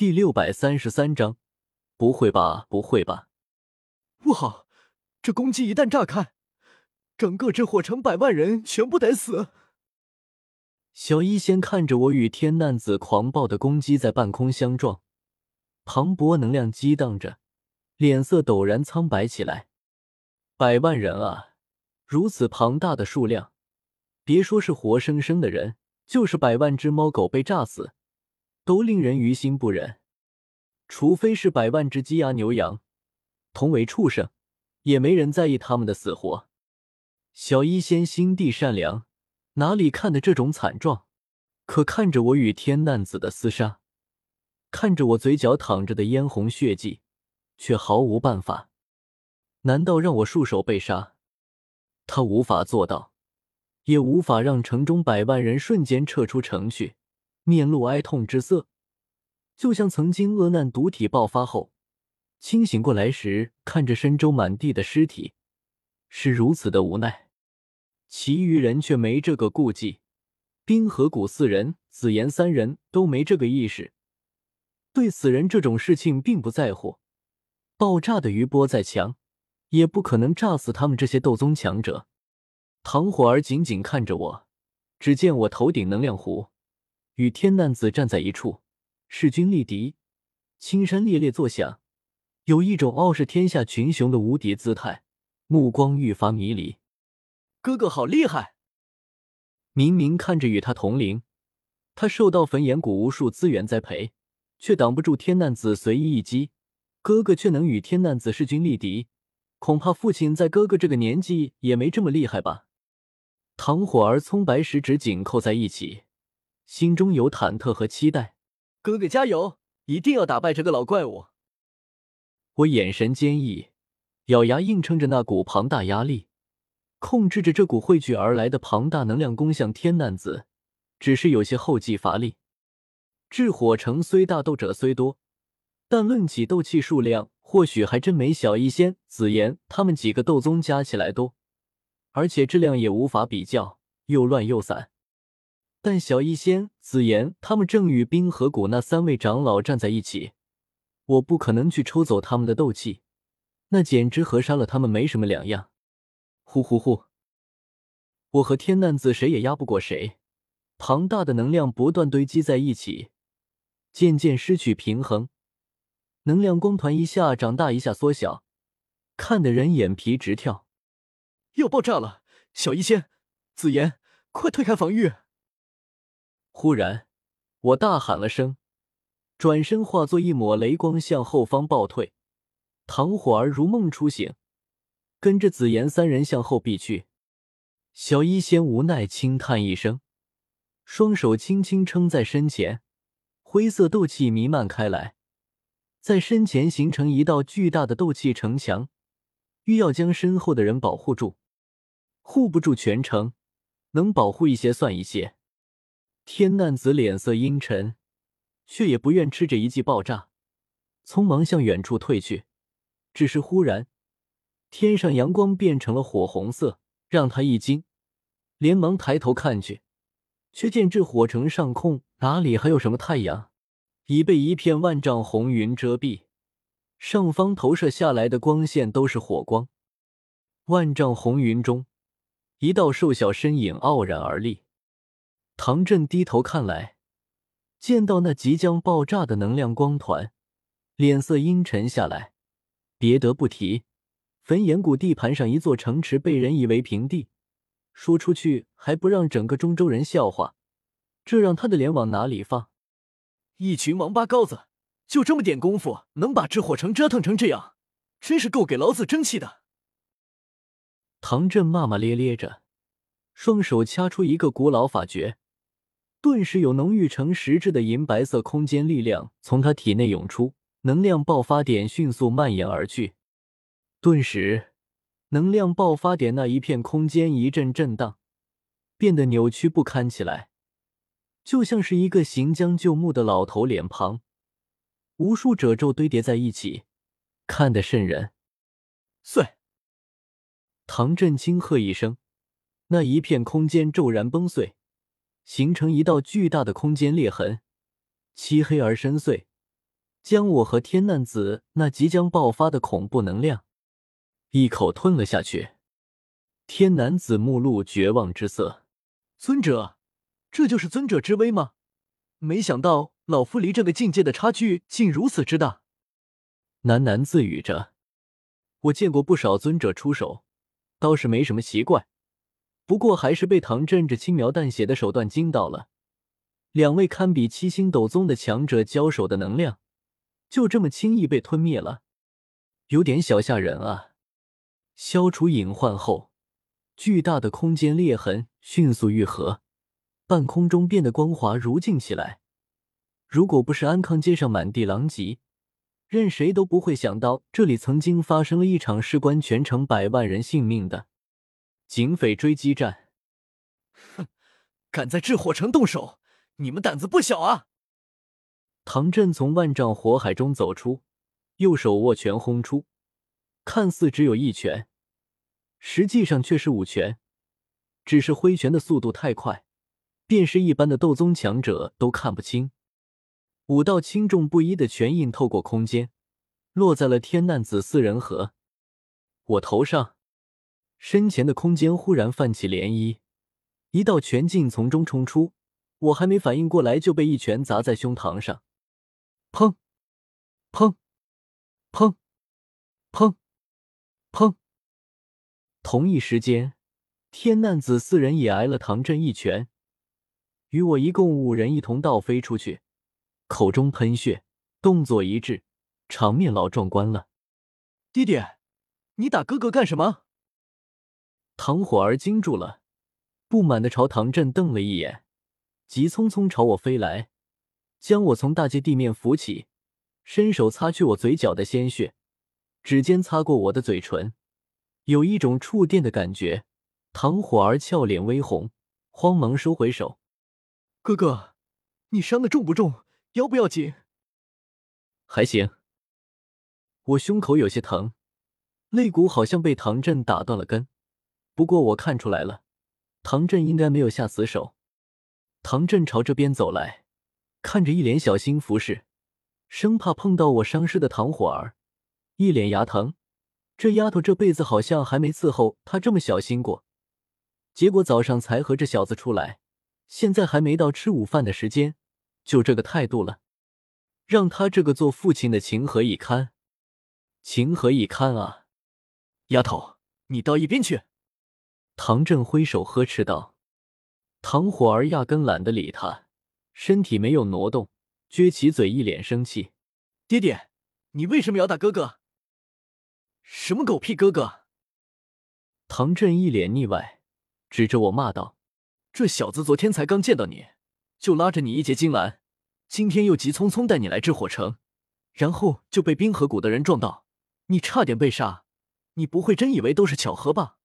第六百三十三章，不会吧，不会吧！不好，这攻击一旦炸开，整个炽火城百万人全部得死！小医仙看着我与天难子狂暴的攻击在半空相撞，磅礴能量激荡着，脸色陡然苍白起来。百万人啊，如此庞大的数量，别说是活生生的人，就是百万只猫狗被炸死，都令人于心不忍。除非是百万只鸡鸭牛羊，同为畜生，也没人在意他们的死活。小医仙心地善良。哪里看的这种惨状？可看着我与天难子的厮杀，看着我嘴角淌着的嫣红血迹，却毫无办法。难道让我束手被杀？他无法做到，也无法让城中百万人瞬间撤出城去，面露哀痛之色，就像曾经恶难毒体爆发后清醒过来时，看着深州满地的尸体，是如此的无奈。其余人却没这个顾忌，冰河谷四人、紫妍三人都没这个意识，对死人这种事情并不在乎。爆炸的余波再强，也不可能炸死他们这些斗宗强者。唐火儿紧紧看着我，只见我头顶能量湖，与天难子站在一处，势均力敌，青山猎猎作响，有一种傲视天下群雄的无敌姿态，目光愈发迷离。哥哥好厉害！明明看着与他同龄，他受到焚炎谷无数资源栽培，却挡不住天难子随意一击。哥哥却能与天难子势均力敌，恐怕父亲在哥哥这个年纪也没这么厉害吧？唐火儿葱白食指紧扣在一起，心中有忐忑和期待。哥哥加油，一定要打败这个老怪物！我眼神坚毅，咬牙硬撑着那股庞大压力。控制着这股汇聚而来的庞大能量攻向天难子，只是有些后继乏力。炽火城虽大，斗者虽多，但论起斗气数量，或许还真没小医仙、紫妍他们几个斗宗加起来多，而且质量也无法比较，又乱又散。但小医仙、紫妍他们正与冰河谷那三位长老站在一起，我不可能去抽走他们的斗气，那简直和杀了他们没什么两样。呼呼呼！我和天难子谁也压不过谁，庞大的能量不断堆积在一起，渐渐失去平衡。能量光团一下长大，一下缩小，看得人眼皮直跳。要爆炸了！小医仙、紫妍，快推开防御！忽然，我大喊了声，转身化作一抹雷光向后方暴退。唐火儿如梦初醒。跟着紫妍三人向后避去，小医仙无奈轻叹一声，双手轻轻撑在身前，灰色斗气弥漫开来，在身前形成一道巨大的斗气城墙，欲要将身后的人保护住。护不住全城，能保护一些算一些。天难子脸色阴沉，却也不愿吃这一记爆炸，匆忙向远处退去。只是忽然。天上阳光变成了火红色，让他一惊，连忙抬头看去，却见这火城上空哪里还有什么太阳，已被一片万丈红云遮蔽，上方投射下来的光线都是火光。万丈红云中，一道瘦小身影傲然而立。唐振低头看来，见到那即将爆炸的能量光团，脸色阴沉下来。别得不提。焚炎谷地盘上一座城池被人夷为平地，说出去还不让整个中州人笑话，这让他的脸往哪里放？一群王八羔子，就这么点功夫，能把这火城折腾成这样，真是够给老子争气的！唐振骂骂咧咧着，双手掐出一个古老法诀，顿时有浓郁成实质的银白色空间力量从他体内涌出，能量爆发点迅速蔓延而去。顿时，能量爆发点那一片空间一阵震荡，变得扭曲不堪起来，就像是一个行将就木的老头脸庞，无数褶皱堆叠在一起，看得瘆人。碎！唐振轻喝一声，那一片空间骤然崩碎，形成一道巨大的空间裂痕，漆黑而深邃，将我和天难子那即将爆发的恐怖能量一口吞了下去。天男子目露绝望之色：“尊者，这就是尊者之威吗？没想到老夫离这个境界的差距竟如此之大。”喃喃自语着：“我见过不少尊者出手，倒是没什么奇怪。不过还是被唐振这轻描淡写的手段惊到了。两位堪比七星斗宗的强者交手的能量，就这么轻易被吞灭了，有点小吓人啊！”消除隐患后。巨大的空间裂痕迅速愈合，半空中变得光滑如镜起来。如果不是安康街上满地狼藉，任谁都不会想到这里曾经发生了一场事关全城百万人性命的警匪追击战。哼，敢在炽火城动手，你们胆子不小啊！唐振从万丈火海中走出，右手握拳轰出，看似只有一拳。实际上却是五拳，只是挥拳的速度太快，便是一般的斗宗强者都看不清。五道轻重不一的拳印透过空间，落在了天难子四人和我头上。身前的空间忽然泛起涟漪，一道拳劲从中冲出，我还没反应过来，就被一拳砸在胸膛上。砰！砰！砰！砰！砰！同一时间，天难子四人也挨了唐振一拳，与我一共五人一同倒飞出去，口中喷血，动作一致，场面老壮观了。弟弟，你打哥哥干什么？唐火儿惊住了，不满的朝唐振瞪了一眼，急匆匆朝我飞来，将我从大街地面扶起，伸手擦去我嘴角的鲜血，指尖擦过我的嘴唇。有一种触电的感觉，唐火儿俏脸微红，慌忙收回手。哥哥，你伤的重不重？要不要紧？还行。我胸口有些疼，肋骨好像被唐振打断了根。不过我看出来了，唐振应该没有下死手。唐振朝这边走来，看着一脸小心服侍，生怕碰到我伤势的唐火儿，一脸牙疼。这丫头这辈子好像还没伺候他这么小心过，结果早上才和这小子出来，现在还没到吃午饭的时间，就这个态度了，让他这个做父亲的情何以堪？情何以堪啊！丫头，你到一边去！唐振挥手呵斥道。唐火儿压根懒得理他，身体没有挪动，撅起嘴，一脸生气：“爹爹，你为什么要打哥哥？”什么狗屁哥哥！唐振一脸腻歪，指着我骂道：“这小子昨天才刚见到你，就拉着你一截金兰，今天又急匆匆带你来至火城，然后就被冰河谷的人撞到，你差点被杀。你不会真以为都是巧合吧？”